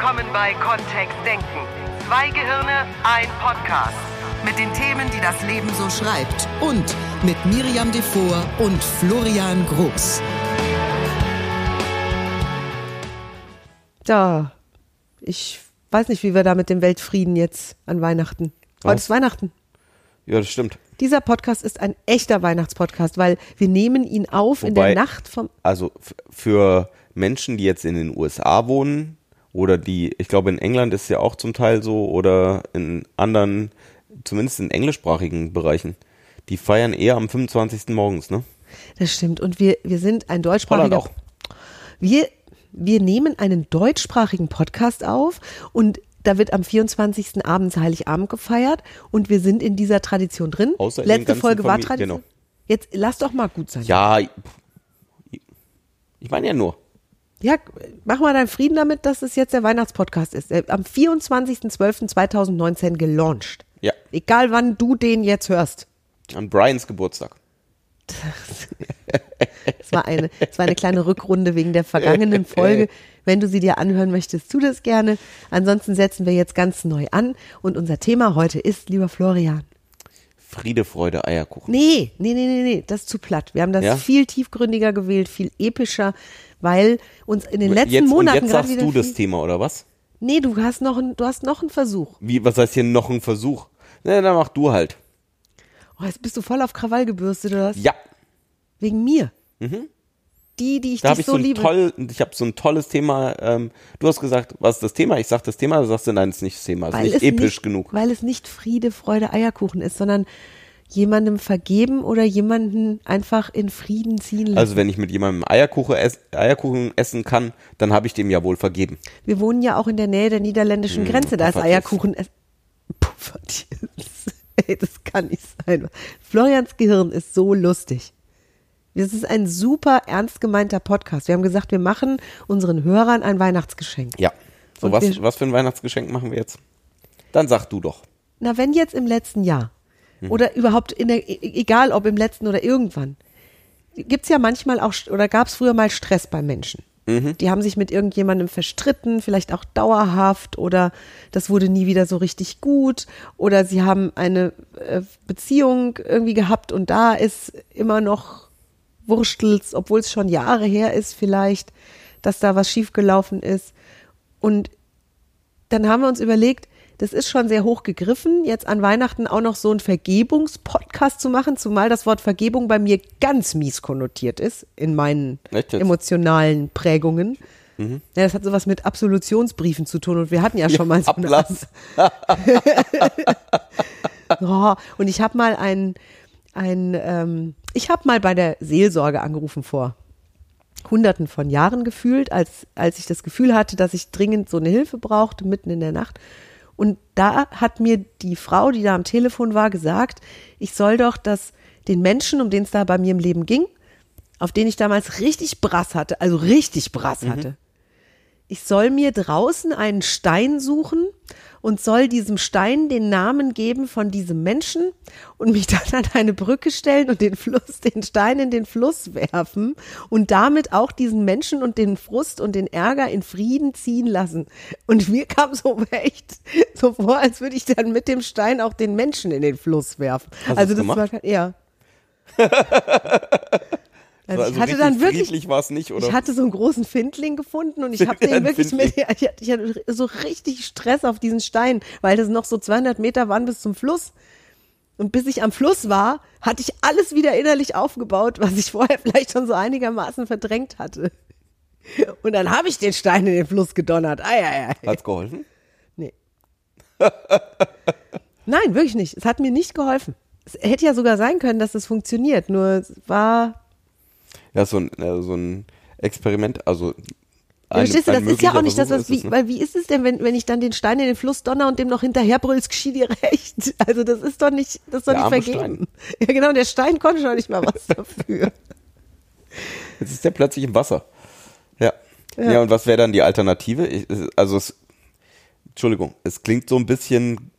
willkommen bei Kontext Denken. Zwei Gehirne, ein Podcast. Mit den Themen, die das Leben so schreibt. Und mit Miriam Devor und Florian Groß. Da, ich weiß nicht, wie wir da mit dem Weltfrieden jetzt an Weihnachten. Heute Was? ist Weihnachten. Ja, das stimmt. Dieser Podcast ist ein echter Weihnachtspodcast, weil wir nehmen ihn auf in Wobei- der Nacht vom. Also für Menschen, die jetzt in den USA wohnen oder die, ich glaube in England ist es ja auch zum Teil so oder in anderen, zumindest in englischsprachigen Bereichen, die feiern eher am 25. morgens, ne? Das stimmt. Und wir, wir sind ein deutschsprachiger. Holland auch. Wir, wir nehmen einen deutschsprachigen Podcast auf und da wird am 24. abends Heiligabend gefeiert und wir sind in dieser Tradition drin. Außer Letzte Folge war Famili- Tradition. genau. Jetzt lass doch mal gut sein. Ja, ich meine ja nur. Ja, mach mal deinen Frieden damit, dass es jetzt der Weihnachtspodcast ist. Äh, Am 24.12.2019 gelauncht. Ja, Egal wann du den jetzt hörst. an Brians Geburtstag. Es war eine, es war eine kleine Rückrunde wegen der vergangenen Folge. Wenn du sie dir anhören möchtest, tu das gerne. Ansonsten setzen wir jetzt ganz neu an. Und unser Thema heute ist, lieber Florian. Friede, Freude, Eierkuchen. Nee, nee, nee, nee, nee, das ist zu platt. Wir haben das Ja? viel tiefgründiger gewählt, viel epischer, weil uns in den letzten jetzt, Monaten und jetzt sagst du das Thema, oder was? Nee, du hast noch einen, du hast noch einen Versuch. Wie, was heißt hier noch ein Versuch? Na, dann mach du halt. Oh, jetzt bist du voll auf Krawall gebürstet, oder was? Ja, Wegen mir. Die, die ich da habe dich ich so so liebe. toll, ich habe so ein tolles Thema. Ähm, du hast gesagt, was ist das Thema? Ich sag das Thema, du sagst du, nein, ist nicht das Thema, ist weil nicht es episch nicht, genug. Weil es nicht Friede, Freude, Eierkuchen ist, sondern jemandem vergeben oder jemanden einfach in Frieden ziehen lassen. Also wenn ich mit jemandem Eierkuchen, ess, Eierkuchen essen kann, dann habe ich dem ja wohl vergeben. Wir wohnen ja auch in der Nähe der niederländischen Grenze, da ist. Eierkuchen. es- Puffertjes. Ey, das kann nicht sein. Florians Gehirn ist so lustig. Das ist ein super ernst gemeinter Podcast. Wir haben gesagt, wir machen unseren Hörern ein Weihnachtsgeschenk. Ja. So Und was, was für ein Weihnachtsgeschenk machen wir jetzt? Dann sag du doch. Na, wenn jetzt im letzten Jahr Mhm. oder überhaupt in der, e- egal ob im letzten oder irgendwann, gibt's ja manchmal auch oder gab's früher mal Stress bei Menschen. Mhm. Die haben sich mit irgendjemandem verstritten, vielleicht auch dauerhaft oder das wurde nie wieder so richtig gut oder sie haben eine äh, Beziehung irgendwie gehabt und da ist immer noch Wurstels, obwohl es schon Jahre her ist vielleicht, dass da was schiefgelaufen ist und dann haben wir uns überlegt, das ist schon sehr hoch gegriffen, jetzt an Weihnachten auch noch so einen Vergebungspodcast zu machen, zumal das Wort Vergebung bei mir ganz mies konnotiert ist in meinen emotionalen Prägungen. Mhm. Ja, das hat sowas mit Absolutionsbriefen zu tun und wir hatten ja schon mal so eine Ablass. Oh, und ich habe mal ein, ein ähm, ich habe mal bei der Seelsorge angerufen vor Hunderten von Jahren gefühlt, als, als ich das Gefühl hatte, dass ich dringend so eine Hilfe brauchte, mitten in der Nacht. Und da hat mir die Frau, die da am Telefon war, gesagt, ich soll doch das den Menschen, um den es da bei mir im Leben ging, auf den ich damals richtig Brass hatte, also richtig Brass hatte, ich soll mir draußen einen Stein suchen und soll diesem Stein den Namen geben von diesem Menschen und mich dann an eine Brücke stellen und den Fluss, den Stein in den Fluss werfen und damit auch diesen Menschen und den Frust und den Ärger in Frieden ziehen lassen. Und mir kam so echt so vor, als würde ich dann mit dem Stein auch den Menschen in den Fluss werfen. Hast also das gemacht? war ja. Also, Also ich hatte dann wirklich war es nicht, oder? ich hatte so einen großen Findling gefunden und ich habe den wirklich mit, ich hatte, ich hatte so richtig Stress auf diesen Stein, weil das noch so 200 Meter waren bis zum Fluss. Und bis ich am Fluss war, hatte ich alles wieder innerlich aufgebaut, was ich vorher vielleicht schon so einigermaßen verdrängt hatte. Und dann habe ich den Stein in den Fluss gedonnert. Ei, ei, ei. Hat's geholfen? Nee. Nein, wirklich nicht. Es hat mir nicht geholfen. Es hätte ja sogar sein können, dass es funktioniert, nur es war Ja, so ein, äh, so ein Experiment, also Ja, ein- verstehst du, das ist ja auch nicht das, was, es, wie, ne? weil wie ist es denn, wenn, wenn ich dann den Stein in den Fluss donner und dem noch hinterher brüllst, geschieht dir recht. Also das ist doch nicht, das ist doch Der nicht vergeben. Ja genau, der Stein konnte schon nicht mal was dafür. Jetzt ist der plötzlich im Wasser. Ja. Ja. Ja, und was wäre dann die Alternative? Ich, also es, Entschuldigung, es klingt so ein bisschen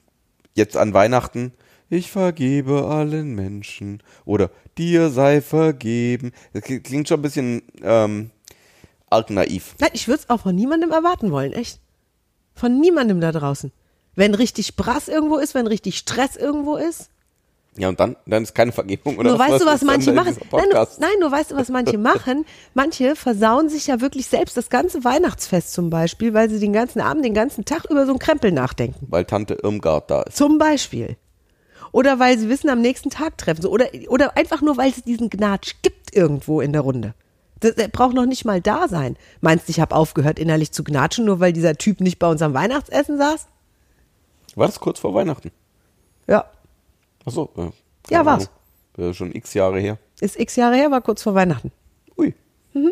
jetzt an Weihnachten, ich vergebe allen Menschen oder dir sei vergeben. Das kli- klingt schon ein bisschen ähm, arg naiv. Nein, ich würde es auch von niemandem erwarten wollen, echt. Von niemandem da draußen. Wenn richtig Brass irgendwo ist, wenn richtig Stress irgendwo ist. Ja, und dann, dann ist keine Vergebung oder nur weißt du, was manche machen? Nein, nur, nein, nur weißt du, was manche machen? Manche versauen sich ja wirklich selbst das ganze Weihnachtsfest zum Beispiel, weil sie den ganzen Abend, den ganzen Tag über so einen Krempel nachdenken. Weil Tante Irmgard da ist. Zum Beispiel. Oder weil sie wissen, am nächsten Tag treffen. sie. Oder, oder einfach nur, weil es diesen Gnatsch gibt irgendwo in der Runde. Das, der braucht noch nicht mal da sein. Meinst du, ich habe aufgehört, innerlich zu gnatschen, nur weil dieser Typ nicht bei uns am Weihnachtsessen saß? War das kurz vor Weihnachten? Ja. Achso. Äh, Ja, war's. Äh, schon x Jahre her. Ist x Jahre her, war kurz vor Weihnachten. Ui. Mhm.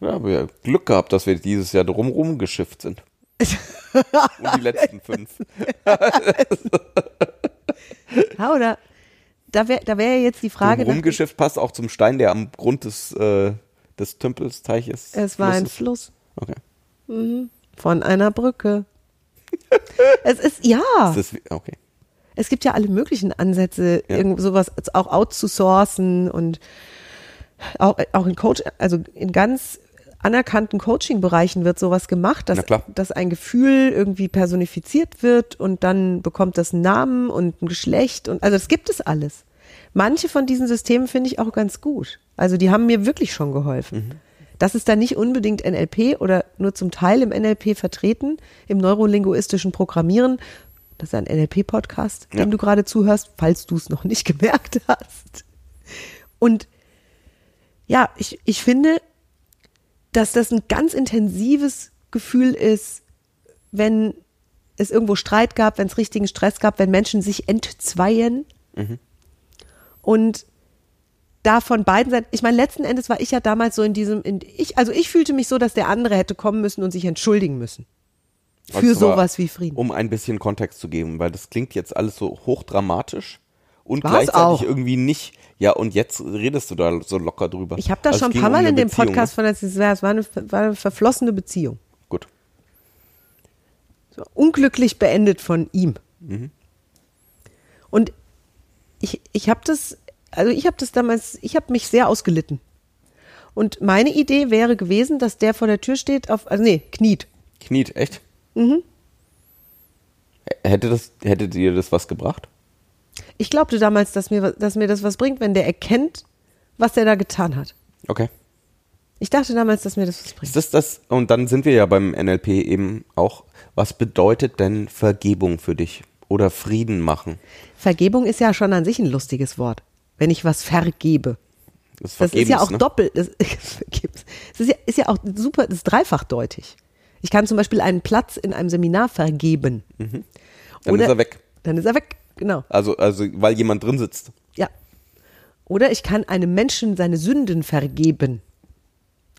Ja, haben wir Glück gehabt, dass wir dieses Jahr drumrum geschifft sind. Und die letzten fünf. Ja, oder? Da wäre da wär jetzt die Frage. Drumrum nach- geschifft passt auch zum Stein, der am Grund des, äh, des Tümpelsteiches. es war ein Fluss Okay. von einer Brücke. es ist, ja. Das ist, okay. es gibt ja alle möglichen Ansätze, Ja. irgend sowas auch outzusourcen und auch, auch in Coach, also in ganz anerkannten Coaching-Bereichen wird sowas gemacht, dass, dass ein Gefühl irgendwie personifiziert wird und dann bekommt das einen Namen und ein Geschlecht und also das gibt es alles. Manche von diesen Systemen finde ich auch ganz gut. Also die haben mir wirklich schon geholfen. Das ist dann nicht unbedingt NLP oder nur zum Teil im NLP vertreten, im neurolinguistischen Programmieren. Das ist ein NLP-Podcast, Ja. dem du gerade zuhörst, falls du es noch nicht gemerkt hast. Und ja, ich, ich finde, dass das ein ganz intensives Gefühl ist, wenn es irgendwo Streit gab, wenn es richtigen Stress gab, wenn Menschen sich entzweien. Und da von beiden Seiten, ich meine, letzten Endes war ich ja damals so in diesem, in, ich, also ich fühlte mich so, dass der andere hätte kommen müssen und sich entschuldigen müssen. Für Also sowas wie Frieden. Um ein bisschen Kontext zu geben, weil das klingt jetzt alles so hochdramatisch und War's gleichzeitig auch. irgendwie nicht. Ja, und jetzt redest du da so locker drüber. Ich habe das Also schon ein paar um Mal eine in dem Beziehung, Podcast ne? von, es war eine, war eine verflossene Beziehung. Gut. So, unglücklich beendet von ihm. Und ich, ich habe das, also ich habe das damals, ich habe mich sehr ausgelitten. Und meine Idee wäre gewesen, dass der vor der Tür steht, auf, also nee, kniet. Kniet, echt? Mhm. Hätte, das, hätte dir das was gebracht? Ich glaubte damals, dass mir, dass mir das was bringt, wenn der erkennt, was er da getan hat. Okay. Ich dachte damals, dass mir das was bringt. Ist das das, und dann sind wir ja beim NLP eben auch, was bedeutet denn Vergebung für dich? Oder Frieden machen? Vergebung ist ja schon an sich ein lustiges Wort, wenn ich was vergebe. Das, Das ist ja auch ne? doppelt. Das, das ist, ja, ist ja auch super, das ist dreifachdeutig. Ich kann zum Beispiel einen Platz in einem Seminar vergeben. Mhm. Dann ist er weg. Dann ist er weg, genau. Also, also, weil jemand drin sitzt. Ja. Oder ich kann einem Menschen seine Sünden vergeben.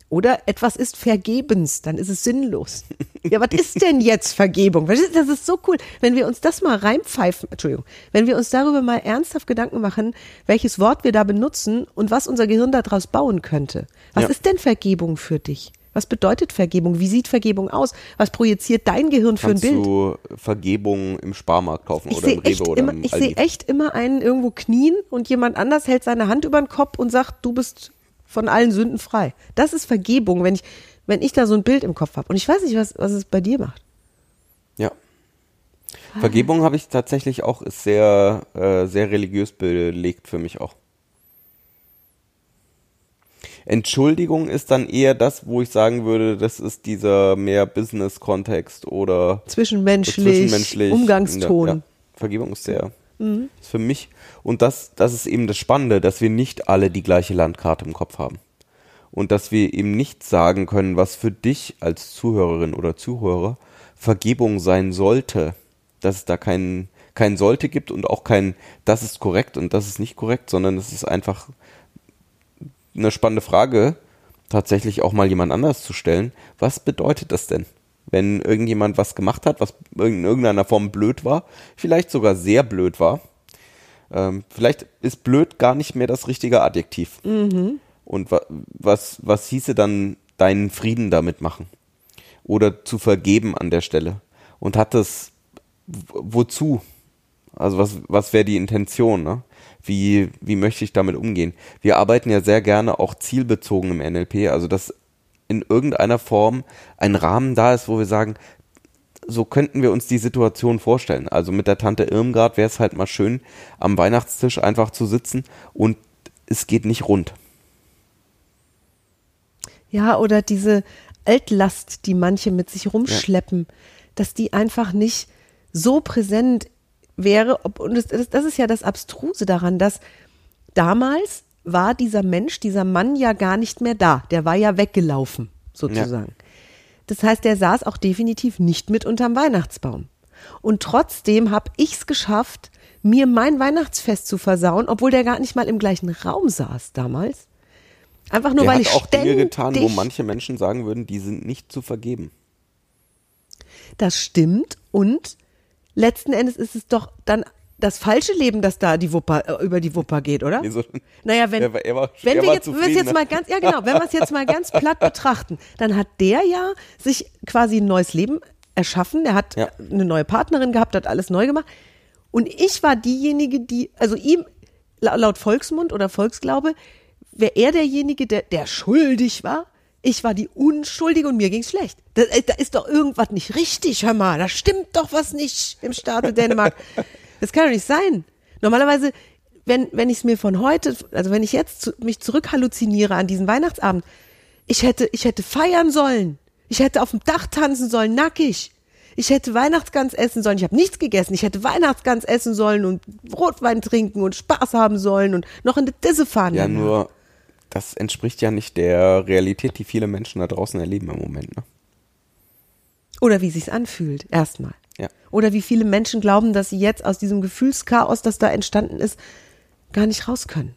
Oder etwas ist vergebens, dann ist es sinnlos. Ja, was ist denn jetzt Vergebung? Das ist- so cool. Wenn wir uns das mal reinpfeifen, Entschuldigung, wenn wir uns darüber mal ernsthaft Gedanken machen, welches Wort wir da benutzen und was unser Gehirn daraus bauen könnte. Was Ja. ist denn Vergebung für dich? Was bedeutet Vergebung? Wie sieht Vergebung aus? Was projiziert dein Gehirn für ein Kannst Bild? du Vergebung im Sparmarkt kaufen Ich oder im Rewe oder immer, im ich sehe echt immer einen irgendwo knien und jemand anders hält seine Hand über den Kopf und sagt, du bist von allen Sünden frei. Das ist Vergebung, wenn ich, wenn ich da so ein Bild im Kopf habe. Und ich weiß nicht, was, was es bei dir macht. Ja. Vergebung habe ich tatsächlich auch, ist sehr, äh, sehr religiös belegt für mich auch. Entschuldigung ist dann eher das, wo ich sagen würde, das ist dieser mehr Business-Kontext oder Zwischenmenschlich, zwischenmenschlich. Umgangston. Ja, ja. Vergebung ist sehr, ist für mich. Und das, das ist eben das Spannende, dass wir nicht alle die gleiche Landkarte im Kopf haben. Und dass wir eben nicht sagen können, was für dich als Zuhörerin oder Zuhörer Vergebung sein sollte. Dass es da kein, kein sollte gibt und auch kein, das ist korrekt und das ist nicht korrekt, sondern es ist einfach eine spannende Frage, tatsächlich auch mal jemand anders zu stellen. Was bedeutet das denn? Wenn irgendjemand was gemacht hat, was in irgendeiner Form blöd war, vielleicht sogar sehr blöd war. Ähm, vielleicht ist blöd gar nicht mehr das richtige Adjektiv. Und wa was, was hieße dann deinen Frieden damit machen? Oder zu vergeben an der Stelle? Und hat w- wozu? Also was, was wäre die Intention? Ne? Wie, wie möchte ich damit umgehen? Wir arbeiten ja sehr gerne auch zielbezogen im NLP, also dass in irgendeiner Form ein Rahmen da ist, wo wir sagen, so könnten wir uns die Situation vorstellen. Also mit der Tante Irmgard wäre es halt mal schön, am Weihnachtstisch einfach zu sitzen und es geht nicht rund. Ja, oder diese Altlast, die manche mit sich rumschleppen, dass die einfach nicht so präsent wäre. Ob, und das, das, ist ja das Abstruse daran, dass damals war dieser Mensch, dieser Mann ja gar nicht mehr da. Der war ja weggelaufen, sozusagen. Das heißt, der saß auch definitiv nicht mit unterm Weihnachtsbaum. Und trotzdem habe ich es geschafft, mir mein Weihnachtsfest zu versauen, obwohl der gar nicht mal im gleichen Raum saß damals. Einfach nur, Der weil hat ich auch Dinge getan, wo manche Menschen sagen würden, die sind nicht zu vergeben. Das stimmt und letzten Endes ist es doch dann das falsche Leben, das da die Wupper, äh, über die Wupper geht, oder? Wieso? Naja, wenn, Er war- er war- wenn er wir jetzt, wenn wir es zufrieden, jetzt mal ganz, ja genau, wenn wir es jetzt mal ganz platt betrachten, dann hat der ja sich quasi ein neues Leben erschaffen. Der hat Ja. eine neue Partnerin gehabt, hat alles neu gemacht. Und ich war diejenige, die, also ihm, la- laut Volksmund oder Volksglaube, wäre er derjenige, der, der schuldig war. Ich war die Unschuldige und mir ging's schlecht. Da, äh, da ist doch irgendwas nicht richtig, hör mal. Da stimmt doch was nicht im Staate Dänemark. Das kann doch nicht sein. Normalerweise, wenn, wenn ich es mir von heute, also wenn ich jetzt zu, mich zurückhalluziniere an diesen Weihnachtsabend, ich hätte, ich hätte feiern sollen. Ich hätte auf dem Dach tanzen sollen, nackig. Ich hätte Weihnachtsgans essen sollen. Ich habe nichts gegessen. Ich hätte Weihnachtsgans essen sollen und Rotwein trinken und Spaß haben sollen und noch in die Disse fahren. Ja, nur das entspricht ja nicht der Realität, die viele Menschen da draußen erleben im Moment. Ne? Oder wie sich's anfühlt, erstmal. Ja. Oder wie viele Menschen glauben, dass sie jetzt aus diesem Gefühlschaos, das da entstanden ist, gar nicht raus können.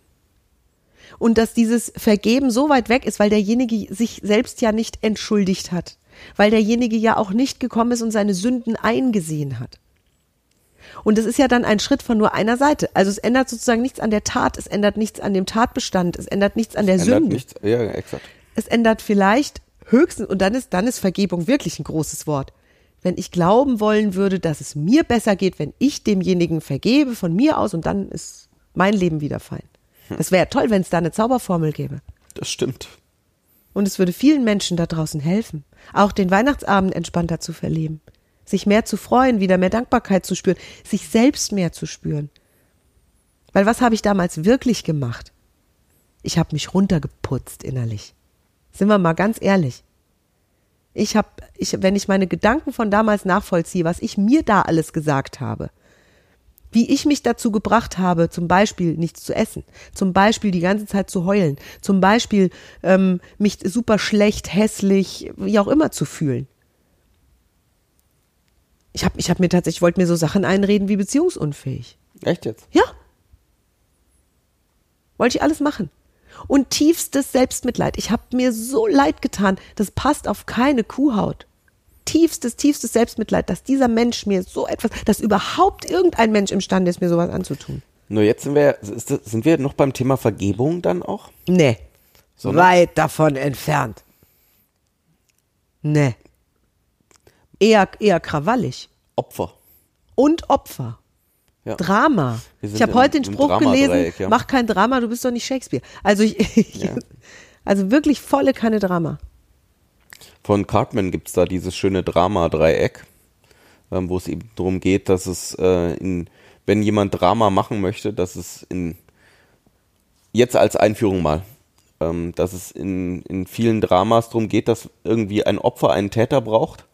Und dass dieses Vergeben so weit weg ist, weil derjenige sich selbst ja nicht entschuldigt hat. Weil derjenige ja auch nicht gekommen ist und seine Sünden eingesehen hat. Und es ist ja dann ein Schritt von nur einer Seite. Also es ändert sozusagen nichts an der Tat, es ändert nichts an dem Tatbestand, es ändert nichts an der Ändert Sünde. nichts. Ja, exakt. Es ändert vielleicht höchstens, und dann ist, dann ist Vergebung wirklich ein großes Wort. Wenn ich glauben wollen würde, dass es mir besser geht, wenn ich demjenigen vergebe von mir aus und dann ist mein Leben wieder fein. Es wäre toll, wenn es da eine Zauberformel gäbe. Das stimmt. Und es würde vielen Menschen da draußen helfen, auch den Weihnachtsabend entspannter zu verleben, sich mehr zu freuen, wieder mehr Dankbarkeit zu spüren, sich selbst mehr zu spüren. Weil was habe ich damals wirklich gemacht? Ich habe mich runtergeputzt innerlich. Sind wir mal ganz ehrlich. Ich habe, ich, wenn ich meine Gedanken von damals nachvollziehe, was ich mir da alles gesagt habe, wie ich mich dazu gebracht habe, zum Beispiel nichts zu essen, zum Beispiel die ganze Zeit zu heulen, zum Beispiel ähm, mich super schlecht, hässlich, wie auch immer zu fühlen. Ich habe ich hab mir tatsächlich, ich wollte mir so Sachen einreden wie beziehungsunfähig. Echt jetzt? Ja. Wollte ich alles machen. Und tiefstes Selbstmitleid. Ich habe mir so leid getan, das passt auf keine Kuhhaut. Tiefstes, tiefstes Selbstmitleid, dass dieser Mensch mir so etwas, dass überhaupt irgendein Mensch imstande ist, mir sowas anzutun. Nur jetzt sind wir, sind wir noch beim Thema Vergebung dann auch? Nee. Sondern- Weit davon entfernt. Nee. Eher, eher krawallig. Opfer. Und Opfer. Ja. Drama. Ich habe heute den Spruch gelesen, ja. mach kein Drama, du bist doch nicht Shakespeare. Also ich, Ja. also wirklich volle Kanne Drama. Von Cartman gibt's da dieses schöne Drama-Dreieck, ähm, wo es eben darum geht, dass es, äh, in, wenn jemand Drama machen möchte, dass es in, jetzt als Einführung mal, ähm, dass es in, in vielen Dramas darum geht, dass irgendwie ein Opfer einen Täter braucht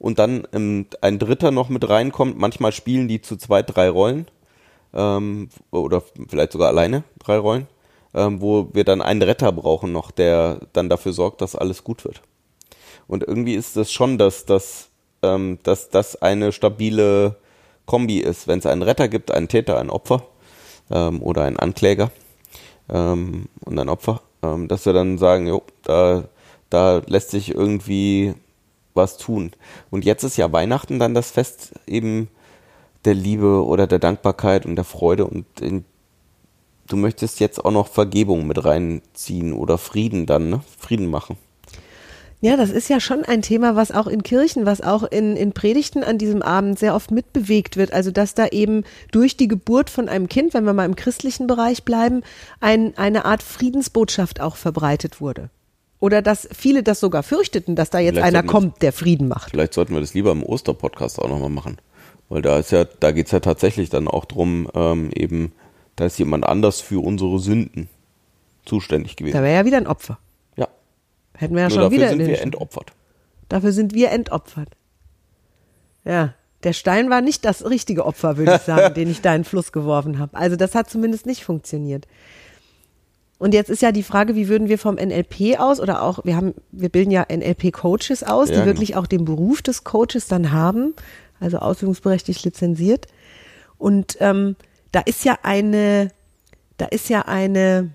und dann ähm, ein Dritter noch mit reinkommt. Manchmal spielen die zu zweit drei Rollen ähm, oder vielleicht sogar alleine drei Rollen, ähm, wo wir dann einen Retter brauchen noch, der dann dafür sorgt, dass alles gut wird. Und irgendwie ist es schon, dass das, ähm, dass das eine stabile Kombi ist. Wenn es einen Retter gibt, einen Täter, ein Opfer ähm, oder einen Ankläger ähm, und ein Opfer, ähm, dass wir dann sagen, jo, da, da lässt sich irgendwie was tun. Und jetzt ist ja Weihnachten dann das Fest eben der Liebe oder der Dankbarkeit und der Freude und in, du möchtest jetzt auch noch Vergebung mit reinziehen oder Frieden dann, ne? Frieden machen. Ja, das ist ja schon ein Thema, was auch in Kirchen, was auch in, in Predigten an diesem Abend sehr oft mitbewegt wird. Also, dass da eben durch die Geburt von einem Kind, wenn wir mal im christlichen Bereich bleiben, ein, eine Art Friedensbotschaft auch verbreitet wurde. Oder dass viele das sogar fürchteten, dass da jetzt Vielleicht einer kommt, der Frieden macht. Vielleicht sollten wir das lieber im Osterpodcast auch nochmal machen. Weil da ist ja, da geht's ja tatsächlich dann auch drum, ähm, eben, da ist jemand anders für unsere Sünden zuständig Da gewesen. wäre ja wieder ein Opfer. Ja. Hätten wir ja Nur schon dafür wieder sind in den wir entopfert. Dafür sind wir entopfert. Ja, der Stein war nicht das richtige Opfer, würde ich sagen, den ich da in den Fluss geworfen habe. Also das hat zumindest nicht funktioniert. Und jetzt ist ja die Frage, wie würden wir vom NLP aus oder auch, wir haben, wir bilden ja NLP-Coaches aus, Ja, die genau. wirklich auch den Beruf des Coaches dann haben, also ausübungsberechtigt lizenziert. Und ähm, da ist ja eine, da ist ja eine,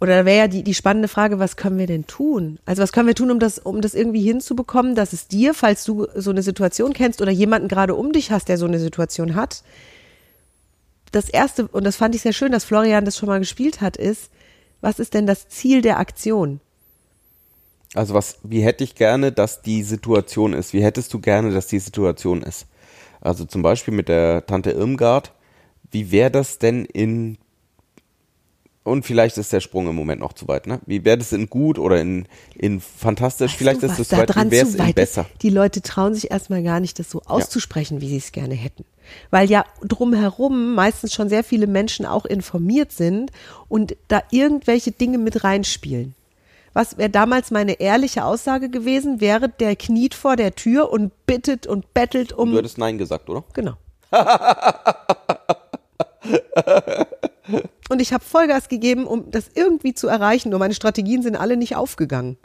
oder da wäre ja die, die spannende Frage, was können wir denn tun? Also was können wir tun, um das, um das irgendwie hinzubekommen, dass es dir, falls du so eine Situation kennst oder jemanden gerade um dich hast, der so eine Situation hat, das erste, und das fand ich sehr schön, dass Florian das schon mal gespielt hat, ist, was ist denn das Ziel der Aktion? Also was, wie hätte ich gerne, dass die Situation ist? Wie hättest du gerne, dass die Situation ist? Also zum Beispiel mit der Tante Irmgard. Wie wäre das denn in und vielleicht ist der Sprung im Moment noch zu weit, ne? Wie wäre das in gut oder in, in fantastisch? Weißt vielleicht du, ist es da zu weit. Wie wäre es in besser? Die Leute trauen sich erstmal gar nicht, das so auszusprechen, wie sie es gerne hätten. Weil ja drumherum meistens schon sehr viele Menschen auch informiert sind und da irgendwelche Dinge mit reinspielen. Was wäre damals meine ehrliche Aussage gewesen, wäre, der kniet vor der Tür und bittet und bettelt um. Du hättest Nein gesagt, oder? Genau. Und ich habe Vollgas gegeben, um das irgendwie zu erreichen. Nur meine Strategien sind alle nicht aufgegangen.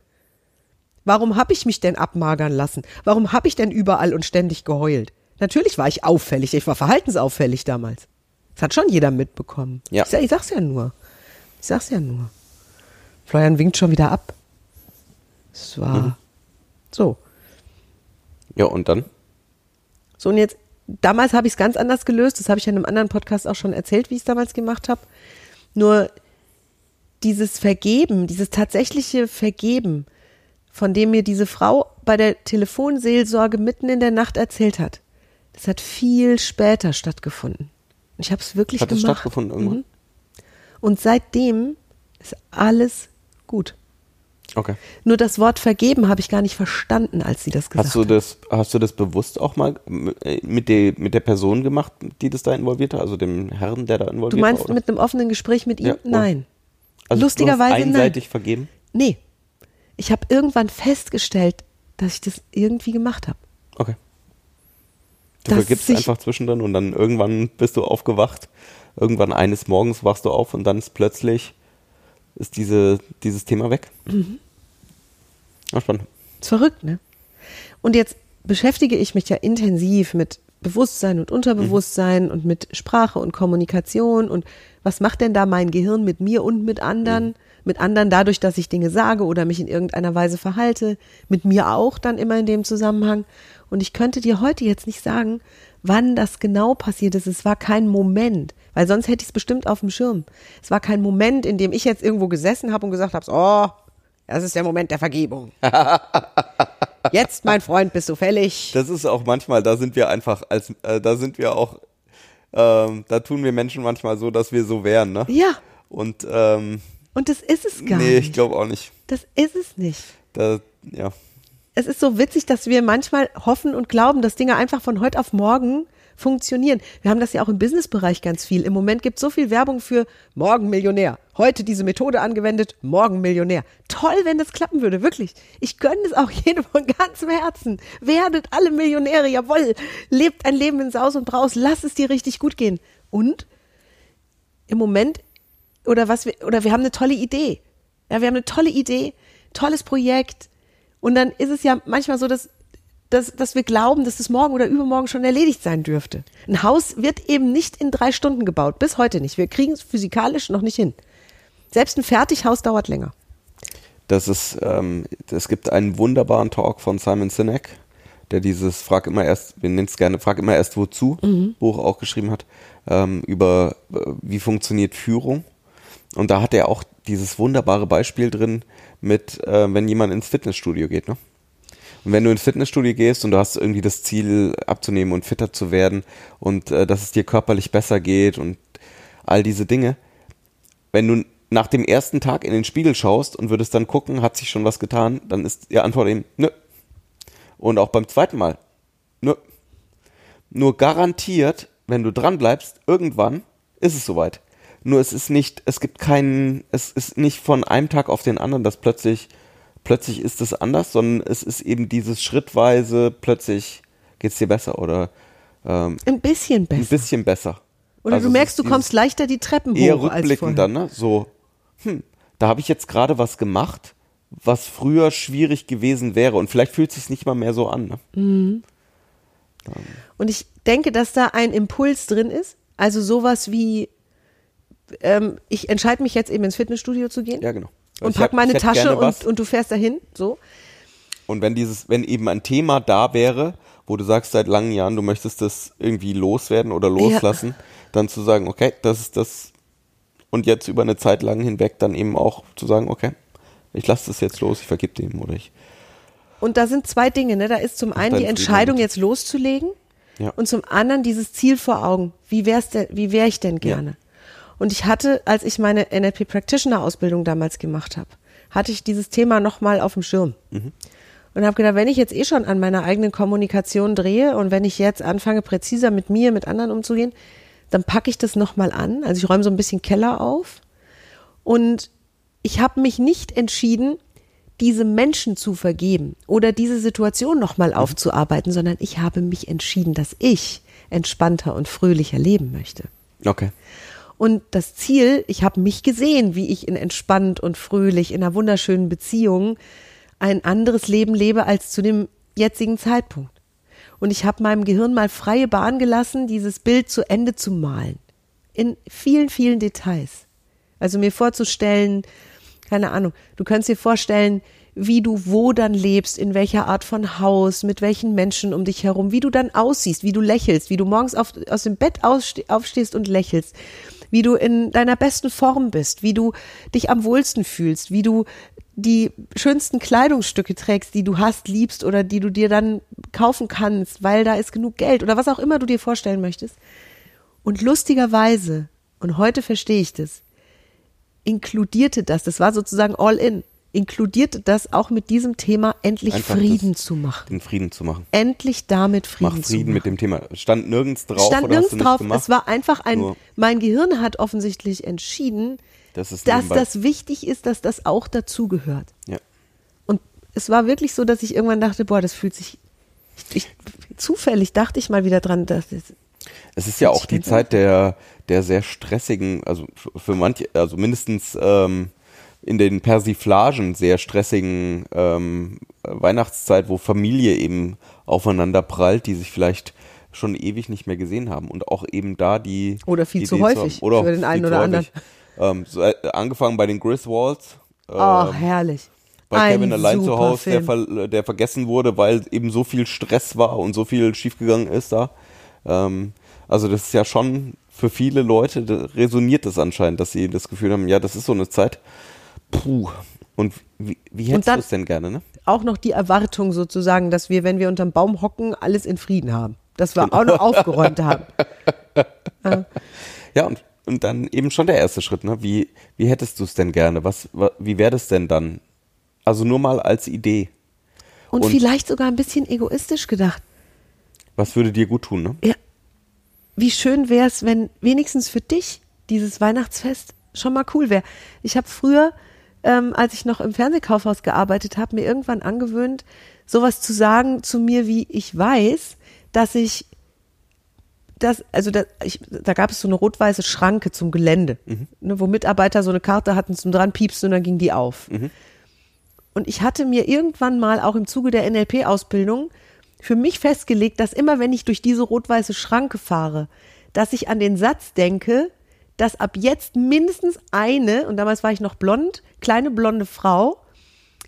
Warum habe ich mich denn abmagern lassen? Warum habe ich denn überall und ständig geheult? Natürlich war ich auffällig. Ich war verhaltensauffällig damals. Das hat schon jeder mitbekommen. Ja. Ich, ich sag's ja nur. Ich sag's ja nur. Florian winkt schon wieder ab. Es war so. Ja, und dann? So, und jetzt, damals habe ich es ganz anders gelöst. Das habe ich ja in einem anderen Podcast auch schon erzählt, wie ich es damals gemacht habe. Nur dieses Vergeben, dieses tatsächliche Vergeben, von dem mir diese Frau bei der Telefonseelsorge mitten in der Nacht erzählt hat, das hat viel später stattgefunden. Und Ich habe es wirklich Hat gemacht. stattgefunden irgendwann? Mhm. Und seitdem ist alles gut. Okay. Nur das Wort vergeben habe ich gar nicht verstanden, als sie das gesagt Hast du hat. das, hast du das bewusst auch mal äh, mit der, mit der Person gemacht, die das da involviert hat? Also dem Herrn, der da involviert Du meinst war? mit einem offenen Gespräch mit ihm? Ja? Nein. also lustigerweise du hast nein. einseitig vergeben? Nee. Ich habe irgendwann festgestellt, dass ich das irgendwie gemacht habe. Okay. Du vergibst einfach zwischendrin und dann irgendwann bist du aufgewacht. Irgendwann eines Morgens wachst du auf und dann ist plötzlich ist diese, dieses Thema weg. Mhm. Ja, spannend. Ist verrückt, ne? Und jetzt beschäftige ich mich ja intensiv mit Bewusstsein und Unterbewusstsein und mit Sprache und Kommunikation und was macht denn da mein Gehirn mit mir und mit anderen? Mit anderen dadurch, dass ich Dinge sage oder mich in irgendeiner Weise verhalte, mit mir auch dann immer in dem Zusammenhang. Und ich könnte dir heute jetzt nicht sagen, wann das genau passiert ist. Es war kein Moment, weil sonst hätte ich es bestimmt auf dem Schirm. Es war kein Moment, in dem ich jetzt irgendwo gesessen habe und gesagt habe, oh, das ist der Moment der Vergebung. Jetzt, mein Freund, bist du fällig. Das ist auch manchmal, da sind wir einfach als, äh, da sind wir auch, ähm, da tun wir Menschen manchmal so, dass wir so wären, ne? Ja, Und ähm, und das ist es gar nee, ich nicht. glaube auch nicht. Das ist es nicht. Da, ja. Es ist so witzig, dass wir manchmal hoffen und glauben, dass Dinge einfach von heute auf morgen funktionieren. Wir haben das ja auch im Businessbereich ganz viel. Im Moment gibt es so viel Werbung für morgen Millionär. Heute diese Methode angewendet, morgen Millionär. Toll, wenn das klappen würde, wirklich. Ich gönne es auch jedem von ganzem Herzen. Werdet alle Millionäre, jawohl. Lebt ein Leben in Saus und Braus, lass es dir richtig gut gehen. Und im Moment oder was wir oder wir haben eine tolle Idee. Ja, wir haben eine tolle Idee, tolles Projekt und dann ist es ja manchmal so, dass dass, dass wir glauben, dass es morgen oder übermorgen schon erledigt sein dürfte. Ein Haus wird eben nicht in drei Stunden gebaut, bis heute nicht. Wir kriegen es physikalisch noch nicht hin. Selbst ein Fertighaus dauert länger. Das ist, ähm, es gibt einen wunderbaren Talk von Simon Sinek, der dieses Frag immer erst, wir nennen es gerne Frag immer erst wozu Buch auch geschrieben hat, ähm, über äh, wie funktioniert Führung. Und da hat er auch dieses wunderbare Beispiel drin mit, äh, wenn jemand ins Fitnessstudio geht, ne? Und wenn du ins Fitnessstudio gehst und du hast irgendwie das Ziel abzunehmen und fitter zu werden und äh, dass es dir körperlich besser geht und all diese Dinge, wenn du nach dem ersten Tag in den Spiegel schaust und würdest dann gucken, hat sich schon was getan, dann ist die Antwort eben, nö. Und auch beim zweiten Mal, nö. Nur garantiert, wenn du dran bleibst, irgendwann ist es soweit. Nur es ist nicht, es gibt keinen, es ist nicht von einem Tag auf den anderen, dass plötzlich, plötzlich ist es anders, sondern es ist eben dieses schrittweise, plötzlich geht's dir besser oder ähm, Ein bisschen besser. ein bisschen besser. Oder Also du es merkst, du kommst leichter die Treppen eher hoch als rückblickend dann, ne? So, hm, da habe ich jetzt gerade was gemacht, was früher schwierig gewesen wäre und vielleicht fühlt es sich nicht mal mehr so an. Ne? Und ich denke, dass da ein Impuls drin ist. Also sowas wie, ähm, ich entscheide mich jetzt eben ins Fitnessstudio zu gehen Ja, genau. und Ich pack hab- meine Tasche und, und du fährst dahin. So. Und wenn dieses, wenn eben ein Thema da wäre, wo du sagst seit langen Jahren, du möchtest das irgendwie loswerden oder loslassen, dann zu sagen, okay, das ist das und jetzt über eine Zeit lang hinweg dann eben auch zu sagen, okay, ich lasse das jetzt los, ich vergib dem oder ich. Und da sind zwei Dinge. Ne? Da ist zum einen die Entscheidung, jetzt loszulegen Ja. und zum anderen dieses Ziel vor Augen. Wie wär's denn, wie wäre ich denn gerne? Und ich hatte, als ich meine NLP Practitioner Ausbildung damals gemacht habe, hatte ich dieses Thema nochmal auf dem Schirm. Und habe gedacht, wenn ich jetzt eh schon an meiner eigenen Kommunikation drehe und wenn ich jetzt anfange, präziser mit mir, mit anderen umzugehen, dann packe ich das nochmal an. Also ich räume so ein bisschen Keller auf. Und ich habe mich nicht entschieden, diese Menschen zu vergeben oder diese Situation nochmal aufzuarbeiten, sondern ich habe mich entschieden, dass ich entspannter und fröhlicher leben möchte. Okay. Und das Ziel, ich habe mich gesehen, wie ich in entspannt und fröhlich in einer wunderschönen Beziehung ein anderes Leben lebe als zu dem jetzigen Zeitpunkt. Und ich habe meinem Gehirn mal freie Bahn gelassen, dieses Bild zu Ende zu malen. In vielen, vielen Details. Also mir vorzustellen, keine Ahnung, du könntest dir vorstellen, wie du wo dann lebst, in welcher Art von Haus, mit welchen Menschen um dich herum, wie du dann aussiehst, wie du lächelst, wie du morgens auf, aus dem Bett aufstehst und lächelst, wie du in deiner besten Form bist, wie du dich am wohlsten fühlst, wie du die schönsten Kleidungsstücke trägst, die du hast, liebst oder die du dir dann kaufen kannst, weil da ist genug Geld oder was auch immer du dir vorstellen möchtest. Und lustigerweise, und heute verstehe ich das, inkludierte das, das war sozusagen all in, inkludierte das auch mit diesem Thema endlich Einfach Frieden zu machen. Den Frieden zu machen. Endlich damit Frieden, Mach zu Frieden machen. mit dem Thema. Stand nirgends drauf Stand nirgends drauf. gemacht? Es war einfach ein, Nur- mein Gehirn hat offensichtlich entschieden, Das dass das wichtig ist, dass das auch dazugehört. Ja. Und es war wirklich so, dass ich irgendwann dachte, boah, das fühlt sich, ich, zufällig dachte ich mal wieder dran, dass das, Es ist ja auch die Zeit der, der sehr stressigen, also für manche, also mindestens ähm, in den Persiflagen sehr stressigen ähm, Weihnachtszeit, wo Familie eben aufeinander prallt, die sich vielleicht schon ewig nicht mehr gesehen haben und auch eben da die Oder viel die zu Idee häufig haben, oder für den einen zu oder häufig. Ähm, so, äh, angefangen bei den Griswolds. ähm, herrlich. bei Ein Kevin allein zu Hause, der, ver der vergessen wurde, weil eben so viel Stress war und so viel schiefgegangen ist da. Ähm, also das ist ja schon für viele Leute, da resoniert das anscheinend, dass sie das Gefühl haben, ja, das ist so eine Zeit. Puh. Und wie, wie hättest du es denn gerne, ne? Auch noch die Erwartung sozusagen, dass wir, wenn wir unterm Baum hocken, alles in Frieden haben. Dass wir auch noch aufgeräumt haben. Ja, und, und dann eben schon der erste Schritt, ne? Wie, wie hättest du es denn gerne? Was, wa, wie wäre das denn dann? Also nur mal als Idee. Und, Und- vielleicht sogar ein bisschen egoistisch gedacht. Was würde dir gut tun, ne? Ja. Wie schön wäre es, wenn wenigstens für dich dieses Weihnachtsfest schon mal cool wäre. Ich habe früher, ähm, als ich noch im Fernsehkaufhaus gearbeitet habe, mir irgendwann angewöhnt, sowas zu sagen zu mir, wie ich weiß, dass ich das, also da, ich, da gab es so eine rot-weiße Schranke zum Gelände, ne, wo Mitarbeiter so eine Karte hatten zum dran piepsen und dann ging die auf. Und ich hatte mir irgendwann mal auch im Zuge der NLP-Ausbildung für mich festgelegt, dass immer wenn ich durch diese rot-weiße Schranke fahre, dass ich an den Satz denke, dass ab jetzt mindestens eine, und damals war ich noch blond, kleine blonde Frau,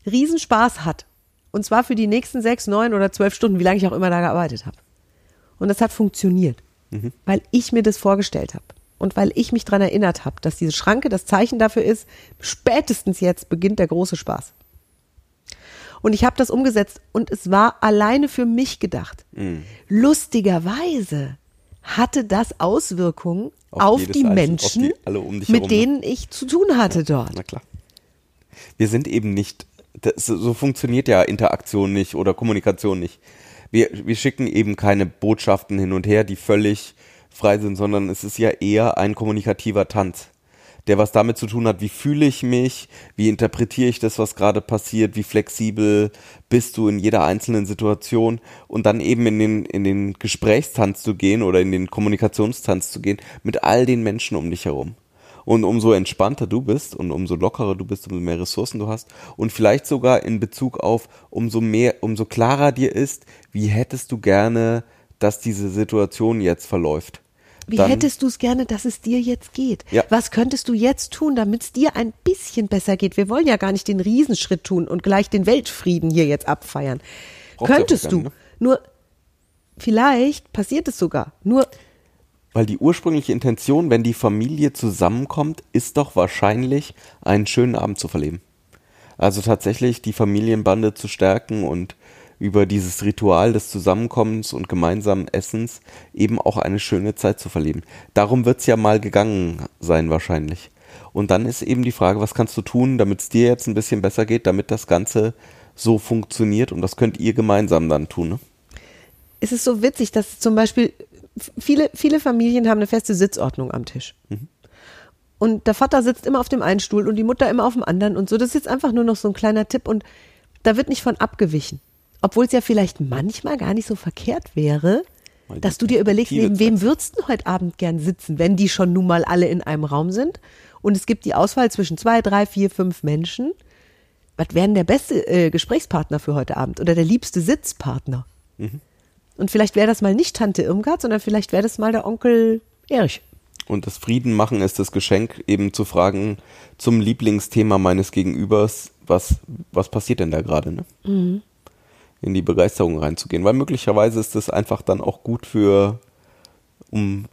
Riesenspaß hat. Und zwar für die nächsten sechs, neun oder zwölf Stunden, wie lange ich auch immer da gearbeitet habe. Und das hat funktioniert, weil ich mir das vorgestellt habe. Und weil ich mich daran erinnert habe, dass diese Schranke das Zeichen dafür ist, spätestens jetzt beginnt der große Spaß. Und ich habe das umgesetzt und es war alleine für mich gedacht. Lustigerweise hatte das Auswirkungen Auf auf, die Einzelne, auf Menschen, die- um mit herum, ne? denen ich zu tun hatte dort. Na klar. Wir sind eben nicht, das, so funktioniert ja Interaktion nicht oder Kommunikation nicht. Wir, wir schicken eben keine Botschaften hin und her, die völlig frei sind, sondern es ist ja eher ein kommunikativer Tanz, der was damit zu tun hat, wie fühle ich mich, wie interpretiere ich das, was gerade passiert, wie flexibel bist du in jeder einzelnen Situation und dann eben in den, in den Gesprächstanz zu gehen oder in den Kommunikationstanz zu gehen mit all den Menschen um dich herum. Und umso entspannter du bist und umso lockerer du bist, umso mehr Ressourcen du hast und vielleicht sogar in Bezug auf umso mehr, umso klarer dir ist, wie hättest du gerne, dass diese Situation jetzt verläuft. Wie Dann- hättest du es gerne, dass es dir jetzt geht? Ja. Was könntest du jetzt tun, damit es dir ein bisschen besser geht? Wir wollen ja gar nicht den Riesenschritt tun und gleich den Weltfrieden hier jetzt abfeiern. Auch Könntest du. nicht, ne? Nur, vielleicht passiert es sogar. Nur, Weil die ursprüngliche Intention, wenn die Familie zusammenkommt, ist doch wahrscheinlich, einen schönen Abend zu verleben. Also tatsächlich die Familienbande zu stärken und über dieses Ritual des Zusammenkommens und gemeinsamen Essens eben auch eine schöne Zeit zu verleben. Darum wird's ja mal gegangen sein wahrscheinlich. Und dann ist eben die Frage, was kannst du tun, damit es dir jetzt ein bisschen besser geht, damit das Ganze so funktioniert und das könnt ihr gemeinsam dann tun. Ne? es ist so witzig, dass zum Beispiel viele, viele Familien haben eine feste Sitzordnung am Tisch. Und der Vater sitzt immer auf dem einen Stuhl und die Mutter immer auf dem anderen und so. Das ist jetzt einfach nur noch so ein kleiner Tipp und da wird nicht von abgewichen. Obwohl es ja vielleicht manchmal gar nicht so verkehrt wäre, dass du dir überlegst, neben wem würdest du heute Abend gern sitzen, wenn die schon nun mal alle in einem Raum sind. Und es gibt die Auswahl zwischen zwei, drei, vier, fünf Menschen. Was wäre denn der beste äh, Gesprächspartner für heute Abend oder der liebste Sitzpartner? Und vielleicht wäre das mal nicht Tante Irmgard, sondern vielleicht wäre das mal der Onkel Erich. Und das Frieden machen ist das Geschenk, eben zu fragen zum Lieblingsthema meines Gegenübers, was, was passiert denn da gerade, ne? In die Begeisterung reinzugehen. Weil möglicherweise ist das einfach dann auch gut für, um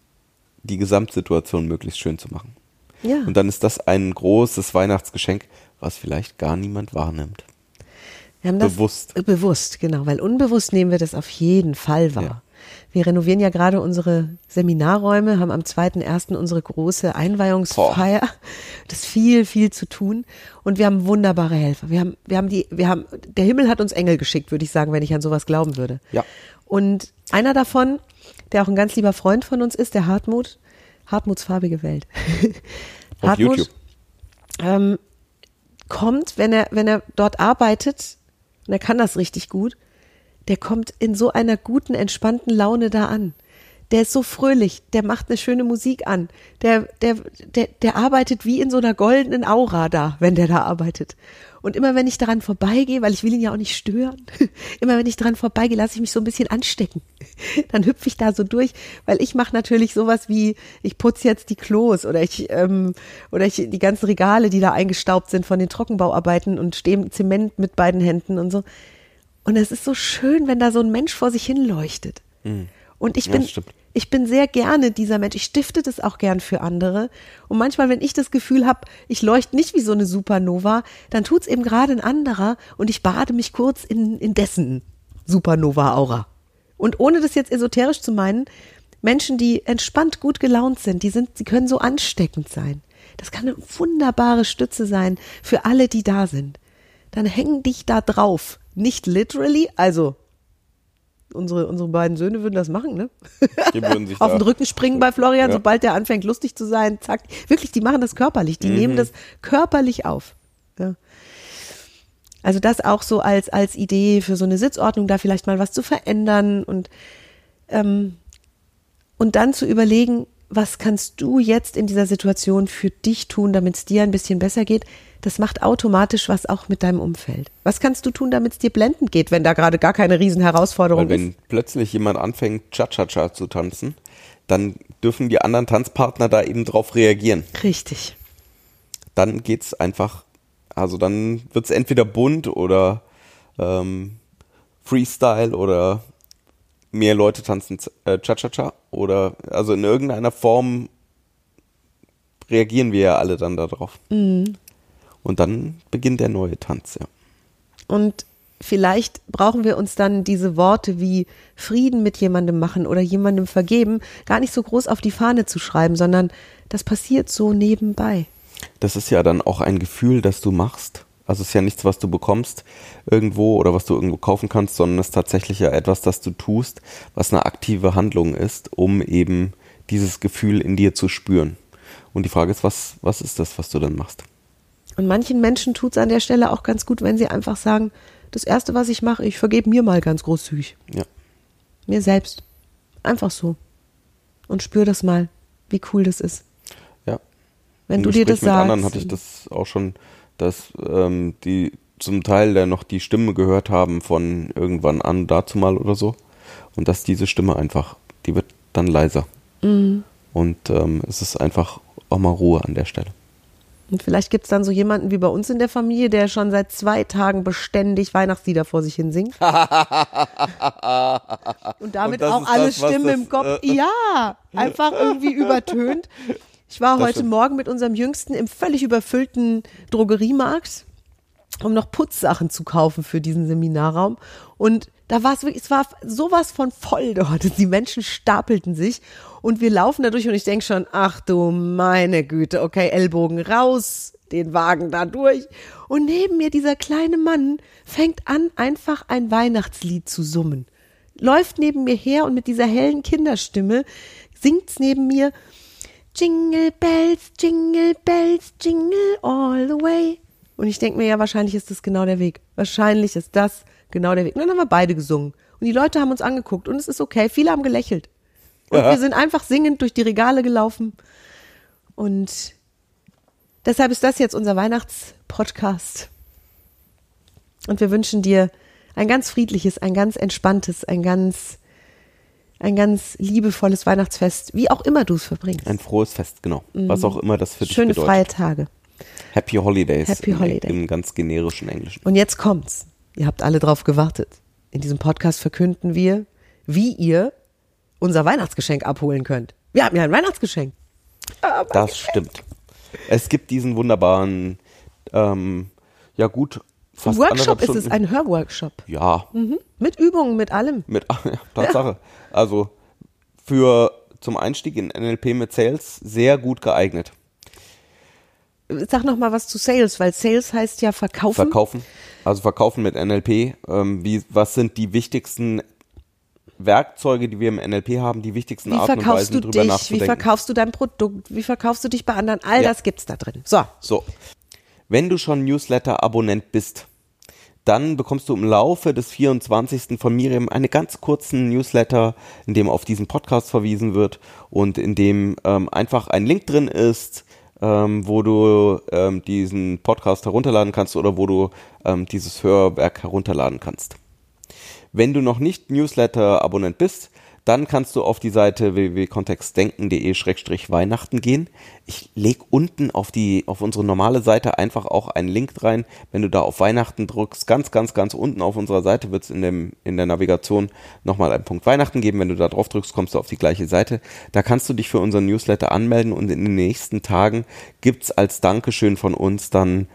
die Gesamtsituation möglichst schön zu machen. Ja. Und dann ist das ein großes Weihnachtsgeschenk, was vielleicht gar niemand wahrnimmt. Wir haben das Bewusst. Bewusst, genau, weil unbewusst nehmen wir das auf jeden Fall wahr. Ja. Wir renovieren ja gerade unsere Seminarräume, haben am 2.1. unsere große Einweihungsfeier. Das ist viel, viel zu tun. Und wir haben wunderbare Helfer. Wir haben, wir haben die, wir haben, der Himmel hat uns Engel geschickt, würde ich sagen, wenn ich an sowas glauben würde. Ja. Und einer davon, der auch ein ganz lieber Freund von uns ist, der Hartmut, Hartmuts farbige Welt. Auf YouTube. ähm, kommt, wenn er, wenn er dort arbeitet, und er kann das richtig gut, der kommt in so einer guten, entspannten Laune da an. Der ist so fröhlich, der macht eine schöne Musik an. Der, der, der, der arbeitet wie in so einer goldenen Aura da, wenn der da arbeitet. Und immer wenn ich daran vorbeigehe, weil ich will ihn ja auch nicht stören, immer wenn ich daran vorbeigehe, lasse ich mich so ein bisschen anstecken. Dann hüpfe ich da so durch, weil ich mache natürlich sowas wie, ich putze jetzt die Klos oder ich, ähm, oder ich die ganzen Regale, die da eingestaubt sind von den Trockenbauarbeiten und stehe im Zement mit beiden Händen und so. Und es ist so schön, wenn da so ein Mensch vor sich hin leuchtet. Und ich Ja, bin, stimmt. ich bin sehr gerne dieser Mensch. Ich stifte das auch gern für andere. Und manchmal, wenn ich das Gefühl habe, ich leuchte nicht wie so eine Supernova, dann tut's eben gerade ein anderer und ich bade mich kurz in, in dessen Supernova-Aura. Und ohne das jetzt esoterisch zu meinen, Menschen, die entspannt gut gelaunt sind, die sind, sie können so ansteckend sein. Das kann eine wunderbare Stütze sein für alle, die da sind. Dann häng dich da drauf. Nicht literally, also unsere, unsere beiden Söhne würden das machen, ne? Die würden sich Auf den Rücken springen bei Florian, Ja. sobald der anfängt lustig zu sein, zack. Wirklich, die machen das körperlich, die Mhm. nehmen das körperlich auf. Ja. Also das auch so als, als Idee für so eine Sitzordnung, da vielleicht mal was zu verändern und, ähm, und dann zu überlegen, was kannst du jetzt in dieser Situation für dich tun, damit es dir ein bisschen besser geht? Das macht automatisch was auch mit deinem Umfeld. Was kannst du tun, damit es dir blendend geht, wenn da gerade gar keine Riesenherausforderung Weil wenn ist? plötzlich jemand anfängt, Cha-Cha-Cha zu tanzen, dann dürfen die anderen Tanzpartner da eben drauf reagieren. Richtig. Dann geht's einfach, also dann wird's entweder bunt oder ähm, Freestyle oder mehr Leute tanzen äh, Cha-Cha-Cha oder also in irgendeiner Form reagieren wir ja alle dann darauf. Und dann beginnt der neue Tanz, ja. Und vielleicht brauchen wir uns dann diese Worte wie Frieden mit jemandem machen oder jemandem vergeben gar nicht so groß auf die Fahne zu schreiben, sondern das passiert so nebenbei. Das ist ja dann auch ein Gefühl, das du machst. Also es ist ja nichts, was du bekommst irgendwo oder was du irgendwo kaufen kannst, sondern es ist tatsächlich ja etwas, das du tust, was eine aktive Handlung ist, um eben dieses Gefühl in dir zu spüren. Und die Frage ist, was, was ist das, was du dann machst? Und manchen Menschen tut es an der Stelle auch ganz gut, wenn sie einfach sagen, das Erste, was ich mache, ich vergebe mir mal ganz großzügig. Ja. Mir selbst. Einfach so. Und spür das mal, wie cool das ist. Ja. Wenn Im du dir das Gespräch mit sagst. anderen hatte ich das auch schon, dass ähm, die zum Teil dann noch die Stimme gehört haben von irgendwann an dazu mal oder so. Und dass diese Stimme einfach, die wird dann leiser. Mhm. Und ähm, es ist einfach auch mal Ruhe an der Stelle. Und vielleicht gibt es dann so jemanden wie bei uns in der Familie, der schon seit zwei Tagen beständig Weihnachtslieder vor sich hin singt. Und damit Und auch alle das, Stimmen das, im Kopf. äh, ja, einfach irgendwie übertönt. Ich war heute stimmt. Morgen mit unserem Jüngsten im völlig überfüllten Drogeriemarkt, um noch Putzsachen zu kaufen für diesen Seminarraum. Und da war es wirklich, es war sowas von voll dort. Die Menschen stapelten sich und wir laufen da durch und ich denke schon, ach du meine Güte, okay, Ellbogen raus, den Wagen da durch. Und neben mir dieser kleine Mann fängt an, einfach ein Weihnachtslied zu summen. Läuft neben mir her und mit dieser hellen Kinderstimme singt's neben mir Jingle Bells, Jingle Bells, Jingle all the way. Und ich denke mir, ja, wahrscheinlich ist das genau der Weg. Wahrscheinlich ist das genau der Weg. Und dann haben wir beide gesungen. Und die Leute haben uns angeguckt und es ist okay. Viele haben gelächelt. Und wir sind einfach singend durch die Regale gelaufen. Und deshalb ist das jetzt unser Weihnachtspodcast. Und wir wünschen dir ein ganz friedliches, ein ganz entspanntes, ein ganz, ein ganz liebevolles Weihnachtsfest, wie auch immer du es verbringst. Ein frohes Fest, genau. Was auch immer das für dich Mhm. Schöne bedeutet. freie Tage. Happy Holidays. Happy im, Holiday. Im ganz generischen Englischen. Und jetzt kommt's. Ihr habt alle drauf gewartet. In diesem Podcast verkünden wir, wie ihr unser Weihnachtsgeschenk abholen könnt. Wir haben ja ein Weihnachtsgeschenk. Das stimmt. Es gibt diesen wunderbaren, ähm, ja gut, Ein fast Workshop ist es, ein Hörworkshop. Ja, Mit Übungen, mit allem. mit ja, Tatsache. Also für zum Einstieg in NLP mit Sales sehr gut geeignet. Sag noch mal was zu Sales, weil Sales heißt ja verkaufen. Verkaufen, also verkaufen mit NLP. Ähm, wie, was sind die wichtigsten Werkzeuge, die wir im NLP haben, die wichtigsten Wie Arten und verkaufst Weisen du drüber dich? Wie nachzudenken? verkaufst du dein Produkt? Wie verkaufst du dich bei anderen? All Ja. das gibt's da drin. So. So, wenn du schon Newsletter-Abonnent bist, dann bekommst du im Laufe des 24. von Miriam einen ganz kurzen Newsletter, in dem auf diesen Podcast verwiesen wird und in dem ähm, einfach ein Link drin ist, ähm, wo du ähm, diesen Podcast herunterladen kannst oder wo du ähm, dieses Hörwerk herunterladen kannst. Wenn du noch nicht Newsletter-Abonnent bist, dann kannst du auf die Seite www.kontextdenken.de-weihnachten gehen. Ich leg unten auf die, auf unsere normale Seite einfach auch einen Link rein. Wenn du da auf Weihnachten drückst, ganz, ganz, ganz unten auf unserer Seite wird es in dem, in der Navigation nochmal einen Punkt Weihnachten geben. Wenn du da drauf drückst, kommst du auf die gleiche Seite. Da kannst du dich für unseren Newsletter anmelden und in den nächsten Tagen gibt's als Dankeschön von uns dann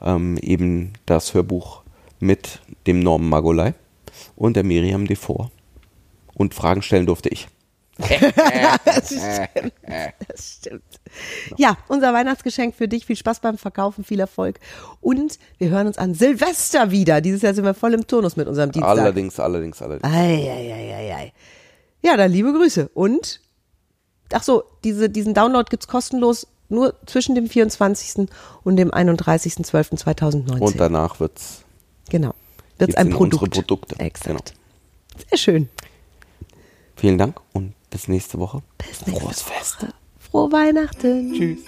ähm, eben das Hörbuch mit dem Norman Magolai und der Miriam Devor. Und Fragen stellen durfte ich. Das stimmt. Das stimmt. Ja, unser Weihnachtsgeschenk für dich. Viel Spaß beim Verkaufen, viel Erfolg. Und wir hören uns an Silvester wieder. Dieses Jahr sind wir voll im Turnus mit unserem Dienstag. Allerdings, allerdings, allerdings. Eieieiei. Ja, dann liebe Grüße. Und, ach so, diese, diesen Download gibt's kostenlos nur zwischen dem 24. und dem 31.12.2019. Und danach wird's genau. Wird's geht's ein in Produkt. unsere Produkte. Exakt. Genau. Sehr schön. Vielen Dank und bis nächste Woche. Bis nächste Frohes Fest. Woche. Frohe Weihnachten. Tschüss.